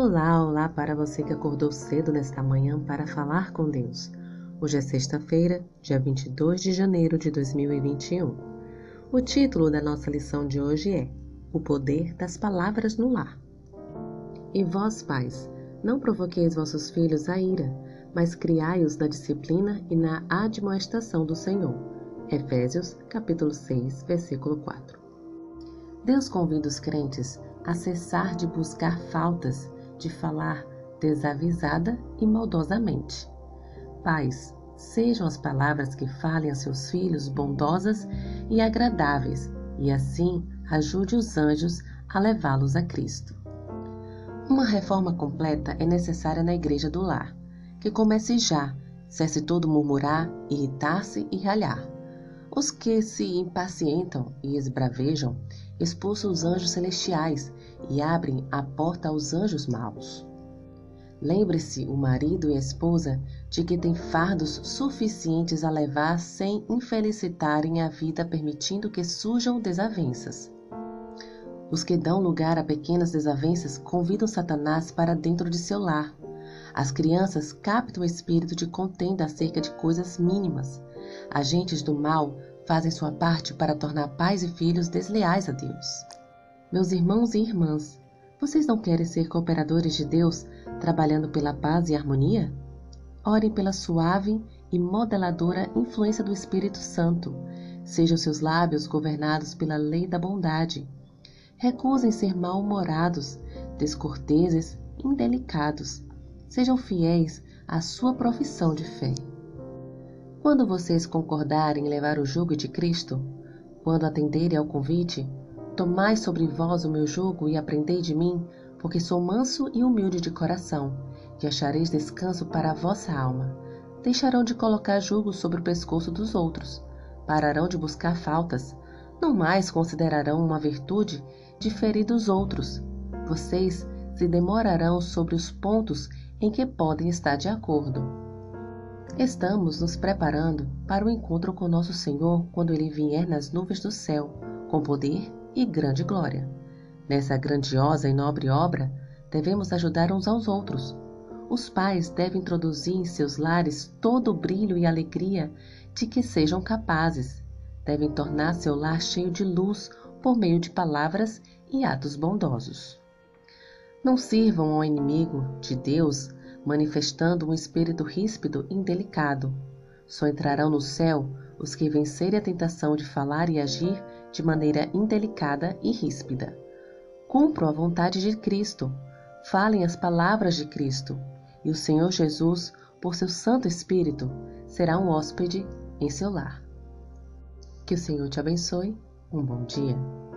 Olá, olá para você que acordou cedo nesta manhã para falar com Deus. Hoje é sexta-feira, dia 22 de janeiro de 2021. O título da nossa lição de hoje é O Poder das Palavras no Lar. E vós, pais, não provoqueis vossos filhos a ira, mas criai-os na disciplina e na admoestação do Senhor. Efésios, capítulo 6, versículo 4. Deus convida os crentes a cessar de buscar faltas de falar desavisada e maldosamente. Pais, sejam as palavras que falem a seus filhos bondosas e agradáveis, e assim ajude os anjos a levá-los a Cristo. Uma reforma completa é necessária na igreja do lar, que comece já, cesse todo murmurar, irritar-se e ralhar. Os que se impacientam e esbravejam expulsam os anjos celestiais e abrem a porta aos anjos maus. Lembre-se, o marido e a esposa, de que têm fardos suficientes a levar sem infelicitarem a vida permitindo que surjam desavenças. Os que dão lugar a pequenas desavenças convidam Satanás para dentro de seu lar. As crianças captam o espírito de contenda acerca de coisas mínimas. Agentes do mal fazem sua parte para tornar pais e filhos desleais a Deus. Meus irmãos e irmãs, vocês não querem ser cooperadores de Deus, trabalhando pela paz e harmonia? Orem pela suave e modeladora influência do Espírito Santo. Sejam seus lábios governados pela lei da bondade. Recusem ser mal-humorados, descorteses, indelicados. Sejam fiéis à sua profissão de fé. Quando vocês concordarem em levar o jugo de Cristo, quando atenderem ao convite, Tomai sobre vós o meu jugo e aprendei de mim, porque sou manso e humilde de coração, e achareis descanso para a vossa alma. Deixarão de colocar jugo sobre o pescoço dos outros, pararão de buscar faltas, não mais considerarão uma virtude diferir dos outros. Vocês se demorarão sobre os pontos em que podem estar de acordo. Estamos nos preparando para o encontro com nosso Senhor quando ele vier nas nuvens do céu, com poder e grande glória. Nessa grandiosa e nobre obra, devemos ajudar uns aos outros. Os pais devem introduzir em seus lares todo o brilho e alegria de que sejam capazes. Devem tornar seu lar cheio de luz por meio de palavras e atos bondosos. Não sirvam ao inimigo de Deus manifestando um espírito ríspido e indelicado. Só entrarão no céu os que vencerem a tentação de falar e agir de maneira indelicada e ríspida. Cumpram a vontade de Cristo, falem as palavras de Cristo, e o Senhor Jesus, por seu Santo Espírito, será um hóspede em seu lar. Que o Senhor te abençoe. Um bom dia.